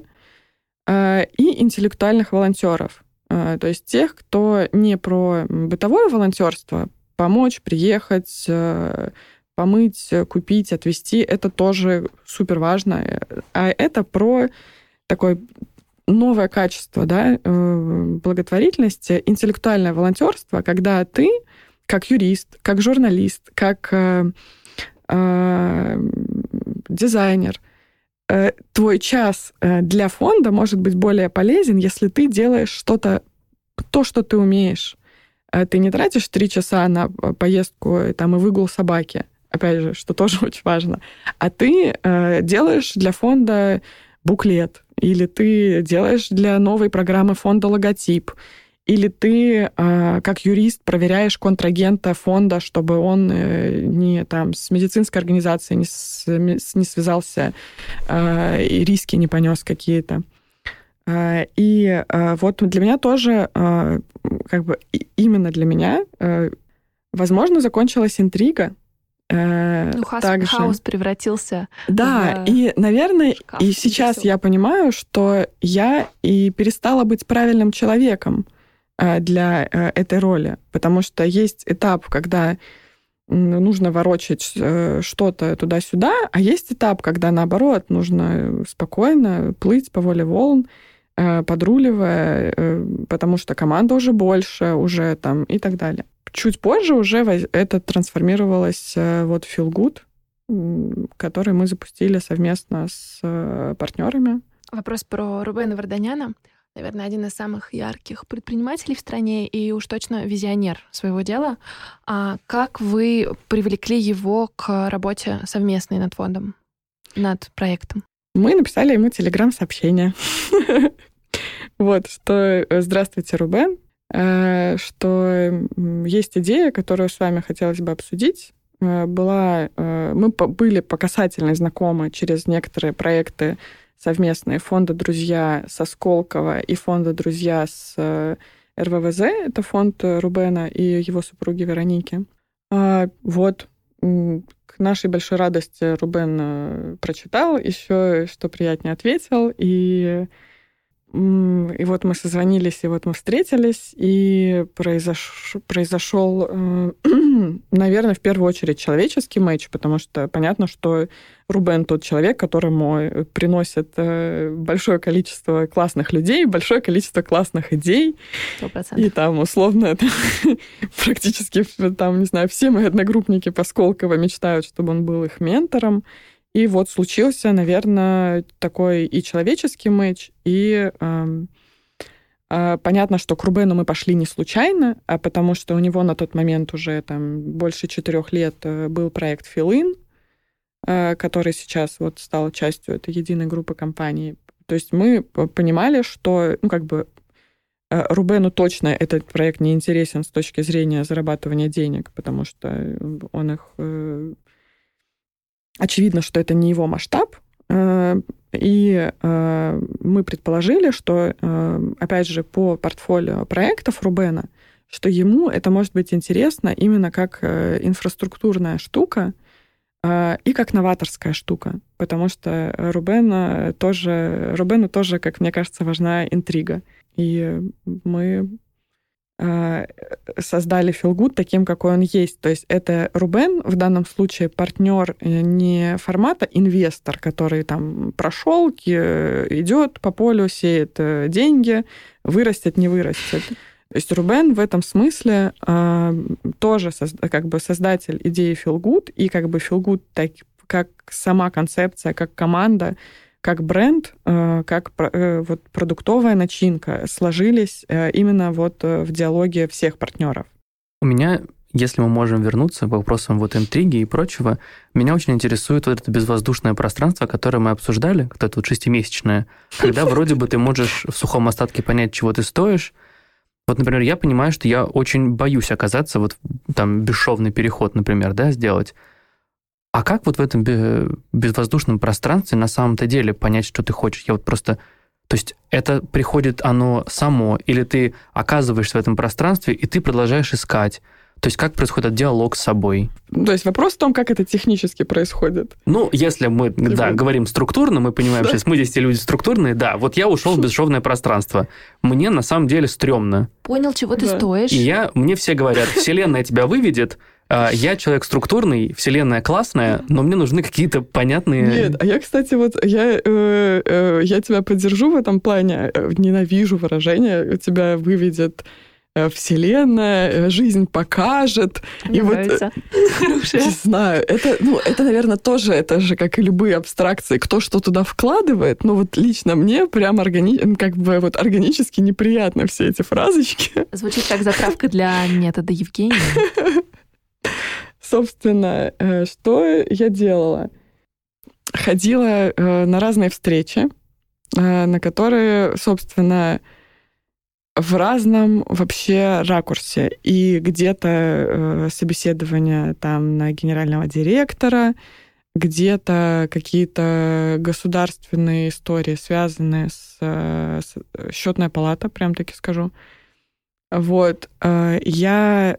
и интеллектуальных волонтеров. Э, то есть тех, кто не про бытовое волонтерство, помочь, приехать, э, помыть, купить, отвезти, это тоже супер важно. А это про такое новое качество да, благотворительности, интеллектуальное волонтерство, когда ты, как юрист, как журналист, как дизайнер, Э, твой час э, для фонда может быть более полезен, если ты делаешь что-то, то, что ты умеешь. Э, ты не тратишь три часа на поездку там, и выгул собаки, опять же, что тоже очень важно, а ты делаешь для фонда буклет, или ты делаешь для новой программы фонда логотип, или ты, а, как юрист, проверяешь контрагента фонда, чтобы он э, не там с медицинской организацией не, с, не связался а, и риски не понес какие-то. А, и вот для меня тоже, как бы именно для меня, возможно, закончилась интрига Э, ну, хаос, также... хаос превратился. Да, в... и, наверное, шкаф, и сейчас я понимаю, что я и перестала быть правильным человеком для э, этой роли, потому что есть этап, когда нужно ворочать что-то туда-сюда, а есть этап, когда наоборот нужно спокойно плыть по воле волн, подруливая, потому что команда уже больше, уже там и так далее. Чуть позже уже это трансформировалось э, вот в Feel Good, который мы запустили совместно с э, партнерами. Вопрос про Рубена Варданяна. Наверное, один из самых ярких предпринимателей в стране и уж точно визионер своего дела. А как вы привлекли его к работе совместной над фондом, над проектом? Мы написали ему телеграм-сообщение. Вот, что э, «Здравствуйте, Рубен, Э, что есть идея, которую с вами хотелось бы обсудить. Э, была, мы были по касательной знакомы через некоторые проекты совместные фонда «Друзья» со Сколково и фонда «Друзья» с РВВЗ, это фонд Рубена и его супруги Вероники. А, вот, к нашей большой радости Рубен прочитал, еще что приятнее ответил, и и вот мы созвонились, и вот мы встретились, и произош... произошел, э, наверное, в первую очередь человеческий матч, потому что понятно, что Рубен тот человек, которому приносит э, большое количество классных людей, большое количество классных идей. 100%. И там, условно, практически, там, не знаю, все мои одногруппники по Сколково мечтают, чтобы он был их ментором. И вот случился, наверное, такой и человеческий матч, и э, э, понятно, что к Рубену мы пошли не случайно, а потому что у него на тот момент уже там больше четырех лет э, был проект Филин, э, который сейчас вот стал частью этой единой группы компаний. То есть мы понимали, что, ну, как бы э, Рубену точно этот проект не интересен с точки зрения зарабатывания денег, потому что он их э, Очевидно, что это не его масштаб, э, и э, мы предположили, что, э, опять же, по портфолио проектов Рубена, что ему это может быть интересно именно как инфраструктурная штука и как новаторская штука, потому что Рубена тоже, Рубену тоже, как мне кажется, важна интрига. И мы создали Филгуд таким, какой он есть. То есть это Рубен, в данном случае партнер э, не формата инвестор, который там прошел, идет по полю, сеет э, деньги, вырастет, не вырастет. То есть Рубен в этом смысле э, тоже как бы создатель идеи Филгуд, и как бы Филгуд так, как сама концепция, как команда, как бренд, э, как э, вот продуктовая начинка сложились э, именно вот в диалоге всех партнеров. У меня, если мы можем вернуться к вопросам вот интриги и прочего, меня очень интересует вот это безвоздушное пространство, которое мы обсуждали, вот это вот шестимесячное, когда вроде бы ты можешь в сухом остатке понять, чего ты стоишь, вот, например, я понимаю, что я очень боюсь оказаться вот там бесшовный переход, например, да, сделать. А как вот в этом безвоздушном пространстве на самом-то деле понять, что ты хочешь? Я вот просто... То есть это приходит оно само, или ты оказываешься в этом пространстве, и ты продолжаешь искать. То есть как происходит диалог с собой? То есть вопрос в том, как это технически происходит. Ну, если мы Типа... да, говорим структурно, мы понимаем, что мы здесь люди структурные, да, вот я ушел в бесшовное пространство. Мне на самом деле стрёмно. Понял, чего ты стоишь. И я, мне все говорят, вселенная тебя выведет, я человек структурный, вселенная классная, но мне нужны какие-то понятные... Нет, а я, кстати, вот я, э, э, я тебя поддержу в этом плане. Ненавижу выражение «тебя выведет э, Вселенная, жизнь покажет. Мне и нравится. вот, Не знаю, это, ну, это, наверное, тоже, это же как и любые абстракции, кто что туда вкладывает. Но вот лично мне прям органи... как бы вот органически неприятно все эти фразочки. Звучит как затравка для метода Евгения. Собственно, э, что я делала? Ходила э, на разные встречи, э, на которые, собственно, в разном вообще ракурсе. И где-то собеседование там на генерального директора, где-то какие-то государственные истории, связанные с, с счетная палата, прям таки скажу. Вот. Я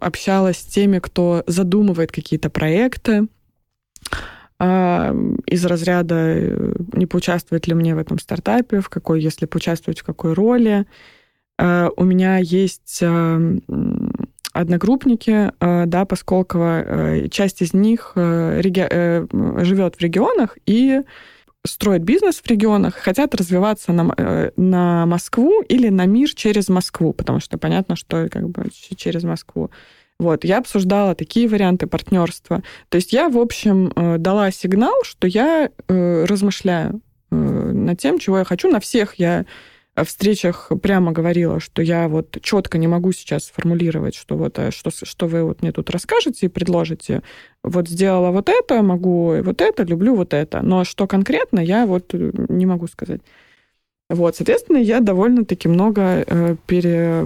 общалась с теми, кто задумывает какие-то проекты, из разряда не поучаствовать ли мне в этом стартапе, в какой, если поучаствовать, в какой роли. У меня есть одногруппники, да, Посколково, часть из них реги... живет в регионах и строят бизнес в регионах, хотят развиваться на, э, на Москву или на мир через Москву, потому что понятно, что как бы через Москву. Вот, я обсуждала такие варианты партнерства. То есть я, в общем, э, дала сигнал, что я э, размышляю над тем, чего я хочу. На всех я встречах прямо говорила, что я вот четко не могу сейчас сформулировать, что вот э, что, что вы вот мне тут расскажете и предложите. Вот сделала вот это, могу вот это, люблю вот это. Но что конкретно, я вот э, не могу сказать. Вот, соответственно, я довольно-таки много э, пере...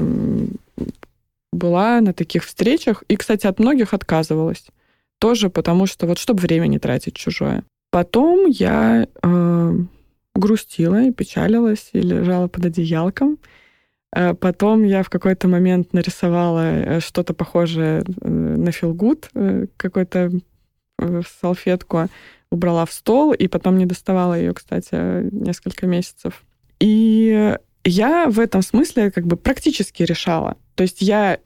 была на таких встречах. И, кстати, от многих отказывалась. Тоже потому что вот чтобы время не тратить чужое. Потом я э, грустила и печалилась, и лежала под одеялком. Э, потом я в какой-то момент нарисовала э, что-то похожее э, на филгуд, какую-то салфетку убрала в стол, и потом не доставала ее, кстати, несколько месяцев. И я в этом смысле как бы практически решала. То есть я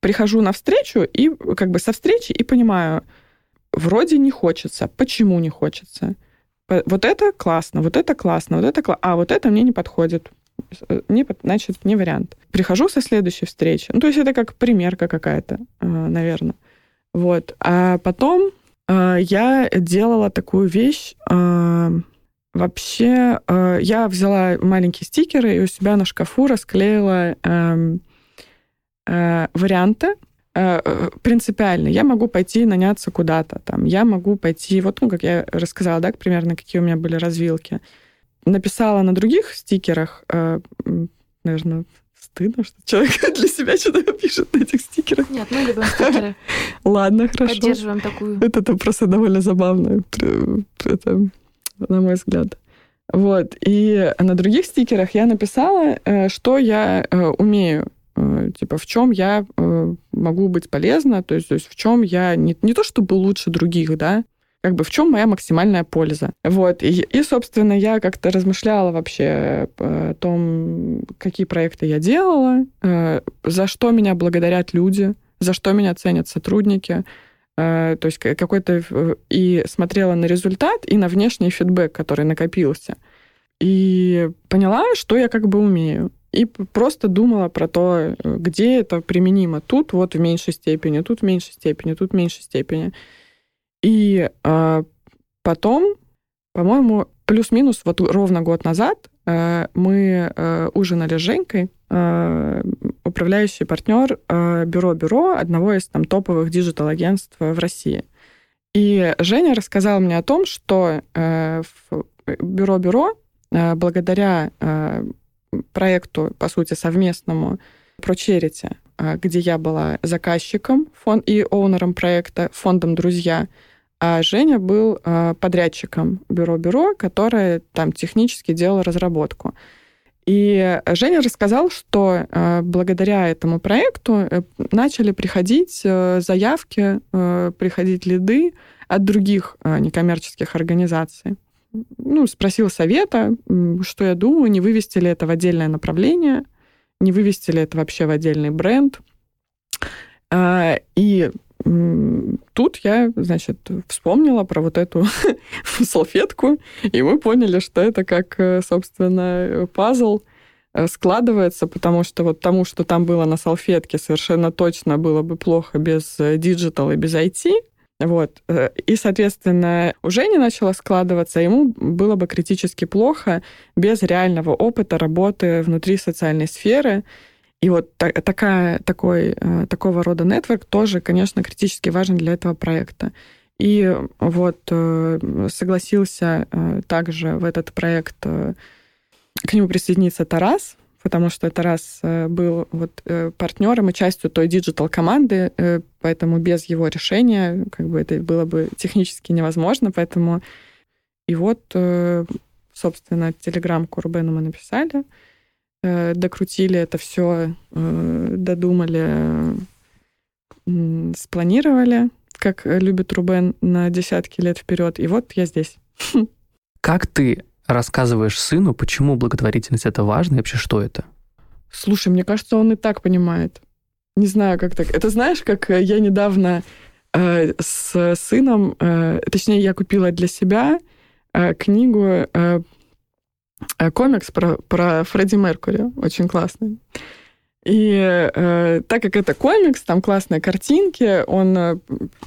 прихожу на встречу и как бы со встречи и понимаю, вроде не хочется. Почему не хочется? Вот это классно, вот это классно, вот это классно. А вот это мне не подходит. Э, не, значит, не вариант. Прихожу со следующей встречи. Ну, то есть это как примерка какая-то, э, наверное. Вот. А потом э, я делала такую вещь. Вообще, я взяла маленькие стикеры и у себя на шкафу расклеила эм, варианты, Э, э, принципиально. Я могу пойти наняться куда-то, там, я могу пойти, вот, ну, как я рассказала, да, примерно, какие у меня были развилки. Написала на других стикерах, э, наверное, стыдно, что человек для себя что-то пишет на этих стикерах. Нет, мы любим стикеры. Ладно, хорошо. Поддерживаем такую. Это, это просто довольно забавно, это, на мой взгляд. Вот. И на других стикерах я написала, что я умею Э, типа в чем я э, могу быть полезна, то есть, то есть в чем я не, не то чтобы лучше других, да, как бы в чем моя максимальная польза. Вот. И, и собственно, я как-то размышляла вообще о том, какие проекты я делала, э, за что меня благодарят люди, за что меня ценят сотрудники, то есть какой-то... И смотрела на результат и на внешний фидбэк, который накопился. И поняла, что я как бы умею и просто думала про то, где это применимо. Тут вот в меньшей степени, тут в меньшей степени, тут в меньшей степени. И э, потом, по-моему, плюс-минус вот ровно год назад э, мы э, ужинали с Женькой, э, управляющий партнер э, бюро-бюро одного из там топовых digital-агентств в России. И Женя рассказал мне о том, что э, в бюро-бюро э, благодаря э, проекту, по сути, совместному ProCharity, а, где я была заказчиком фонд и owner ом проекта, фондом «Друзья», а Женя был а, подрядчиком бюро-бюро, которое там технически делало разработку. И Женя рассказал, что э, благодаря этому проекту э, начали приходить э, заявки, э, приходить лиды от других некоммерческих организаций ну, спросил совета, что я думаю, не вывести ли это в отдельное направление, не вывести ли это вообще в отдельный бренд. А, и тут я, значит, вспомнила про вот эту салфетку, и мы поняли, что это как, э, собственно, пазл э, складывается, потому что вот тому, что там было на салфетке, совершенно точно было бы плохо без э, digital и без IT, вот. Э, и, соответственно, у Жени начало складываться, ему было бы критически плохо без реального опыта работы внутри социальной сферы. И вот такая, такой, э, такого рода network тоже, конечно, критически важен для этого проекта. И вот э, согласился также в этот проект к нему присоединиться Тарас, потому что Тарас э, был вот э, партнером и частью той digital команды, э, поэтому без его решения как бы это было бы технически невозможно, поэтому и вот, собственно, телеграмку Рубену мы написали, докрутили это все, додумали, спланировали, как любит Рубен, на десятки лет вперед. И вот я здесь. Как ты рассказываешь сыну, почему благотворительность это важно и вообще что это? Слушай, мне кажется, он и так понимает. Не знаю, как так. Это знаешь, как я недавно э, с сыном, э, точнее, я купила для себя э, книгу, э, э, комикс про, про Фредди Меркури, очень классный. И э, так как это комикс, там классные картинки, он, э,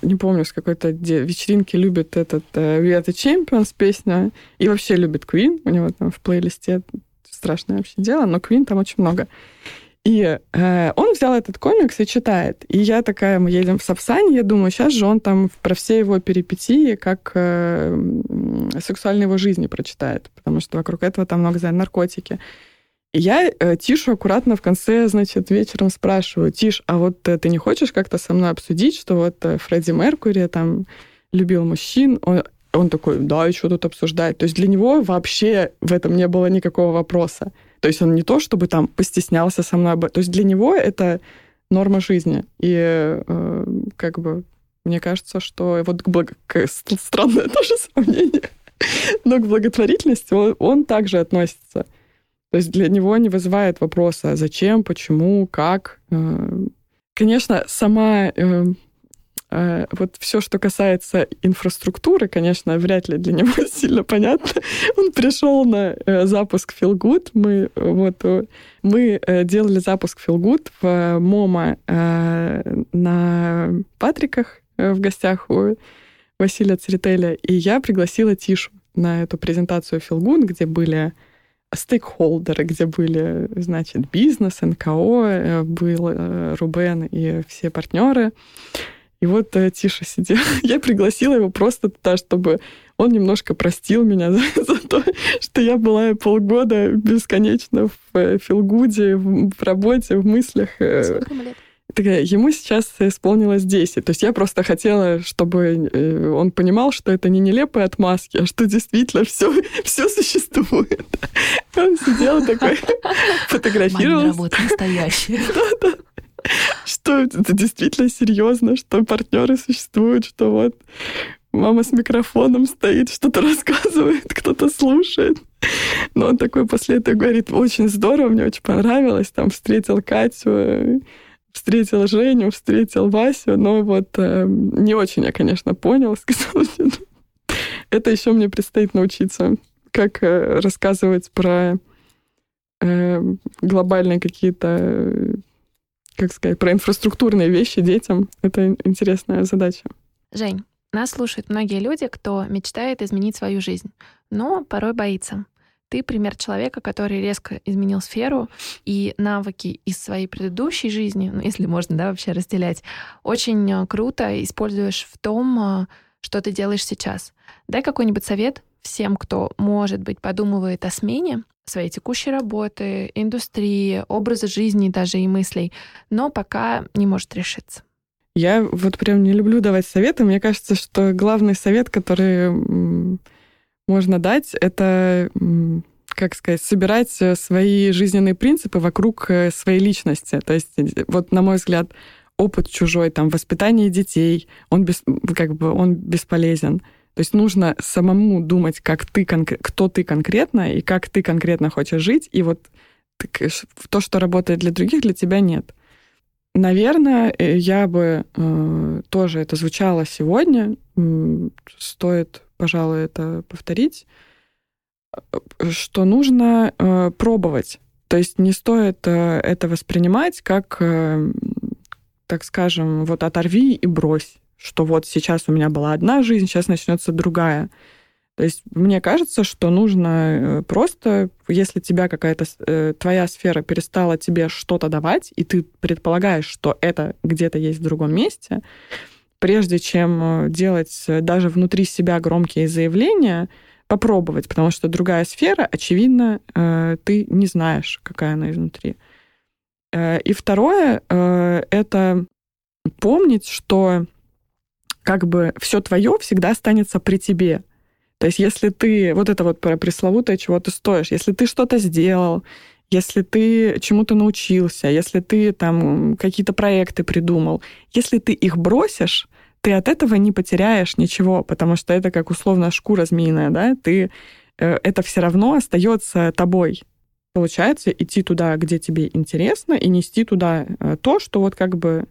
не помню, с какой-то вечеринки любит этот э, We Are the Champions песня, и вообще любит Queen, у него там в плейлисте страшное вообще дело, но Queen там очень много. И э, он взял этот комикс и читает. И я такая, мы едем в Сапсане, я думаю, сейчас же он там про все его перипетии, как э, сексуальной его жизни прочитает, потому что вокруг этого там много, знаю, наркотики. Я э, Тишу аккуратно в конце, значит, вечером спрашиваю, Тиш, а вот э, ты не хочешь как-то со мной обсудить, что вот э, Фредди Меркури там любил мужчин, он, он такой, да, и что тут обсуждать? То есть для него вообще в этом не было никакого вопроса. То есть он не то, чтобы там постеснялся со мной. То есть для него это норма жизни. И э, как бы мне кажется, что вот благо... странное тоже сравнение, но к благотворительности он, он также относится. То есть для него не вызывает вопроса, зачем, почему, как. Э, конечно, сама э, Э, вот все, что касается инфраструктуры, конечно, вряд ли для него сильно понятно. Он пришел на э, запуск Good. Мы, вот, мы делали запуск Good в МОМА на Патриках в гостях у Василия Церетеля. И я пригласила Тишу на эту презентацию Good, где были стейкхолдеры, где были, значит, бизнес, НКО, был Рубен и все партнеры. И вот э, Тиша сидел. Я пригласила его просто туда, чтобы он немножко простил меня за, за то, что я была полгода бесконечно в э, Филгуде, в, в работе, в мыслях. Э. Сколько ему лет? Такая, ему сейчас исполнилось 10. То есть я просто хотела, чтобы э, он понимал, что это не нелепые отмазки, а что действительно все, все существует. Он сидел такой, фотографировался. работа настоящая. Да, да что это действительно серьезно, что партнеры существуют, что вот мама с микрофоном стоит, что-то рассказывает, кто-то слушает. Но он такой после этого говорит, очень здорово, мне очень понравилось, там встретил Катю, встретил Женю, встретил Васю, но вот э, не очень я, конечно, понял, сказал, это еще мне предстоит научиться, как э, рассказывать про э, глобальные какие-то как сказать, про инфраструктурные вещи детям. Это интересная задача. Жень, нас слушают многие люди, кто мечтает изменить свою жизнь, но порой боится. Ты пример человека, который резко изменил сферу, и навыки из своей предыдущей жизни, ну, если можно, да, вообще разделять, очень э, круто используешь в том, э, что ты делаешь сейчас. Дай какой-нибудь совет всем, кто, может быть, подумывает о смене, своей текущей работы, индустрии, образа жизни даже и мыслей, но пока не может решиться. Я вот прям не люблю давать советы. Мне кажется, что главный совет, который можно дать, это, как сказать, собирать э, свои жизненные принципы вокруг э, своей личности. То есть, э, вот, на мой взгляд, опыт чужой, там, воспитание детей, он, без, как бы, он бесполезен. То есть нужно самому думать, как ты, кто ты конкретно и как ты конкретно хочешь жить, и вот то, что работает для других, для тебя нет. Наверное, я бы э, тоже это звучало сегодня. Стоит, пожалуй, это повторить, э, что нужно э, пробовать. То есть не стоит э, это воспринимать как, э, так скажем, вот оторви и брось что вот сейчас у меня была одна жизнь, сейчас начнется другая. То есть мне кажется, что нужно э, просто, если тебя какая-то э, твоя сфера перестала тебе что-то давать, и ты предполагаешь, что это где-то есть в другом месте, прежде чем э, делать даже внутри себя громкие заявления, попробовать, потому что другая сфера, очевидно, ты не знаешь, какая она изнутри. И второе — это помнить, что как бы все твое всегда останется при тебе. То есть если ты, вот это вот про пресловутое, чего ты стоишь, если ты что-то сделал, если ты чему-то научился, если ты там какие-то проекты придумал, если ты их бросишь, ты от этого не потеряешь ничего, потому что это как условно шкура змеиная, да, ты э, это все равно остается тобой. Получается идти туда, где тебе интересно, и нести туда э, то, что вот как бы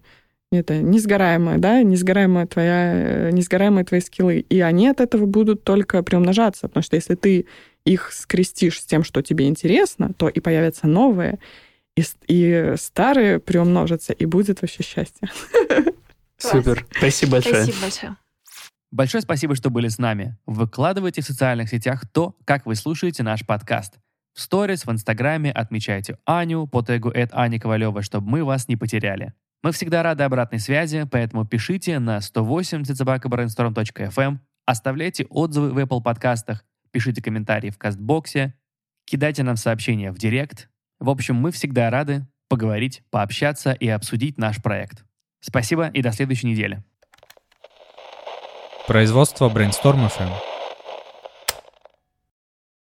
это несгораемое, да, несгораемая твоя, несгораемые твои скиллы. И они от этого будут только приумножаться, потому что если ты их скрестишь с тем, что тебе интересно, то и появятся новые, и, и старые приумножатся, и будет вообще счастье. Супер. Спасибо большое. Спасибо большое. Большое спасибо, что были с нами. Выкладывайте в социальных сетях то, как вы слушаете наш подкаст. В сторис, в Инстаграме отмечайте Аню по тегу Ани Ковалева, чтобы мы вас не потеряли. Мы всегда рады обратной связи, поэтому пишите на 180 собакабрейнсторм.фм, оставляйте отзывы в Apple подкастах, пишите комментарии в Кастбоксе, кидайте нам сообщения в Директ. В общем, мы всегда рады поговорить, пообщаться и обсудить наш проект. Спасибо и до следующей недели. Производство Brainstorm FM.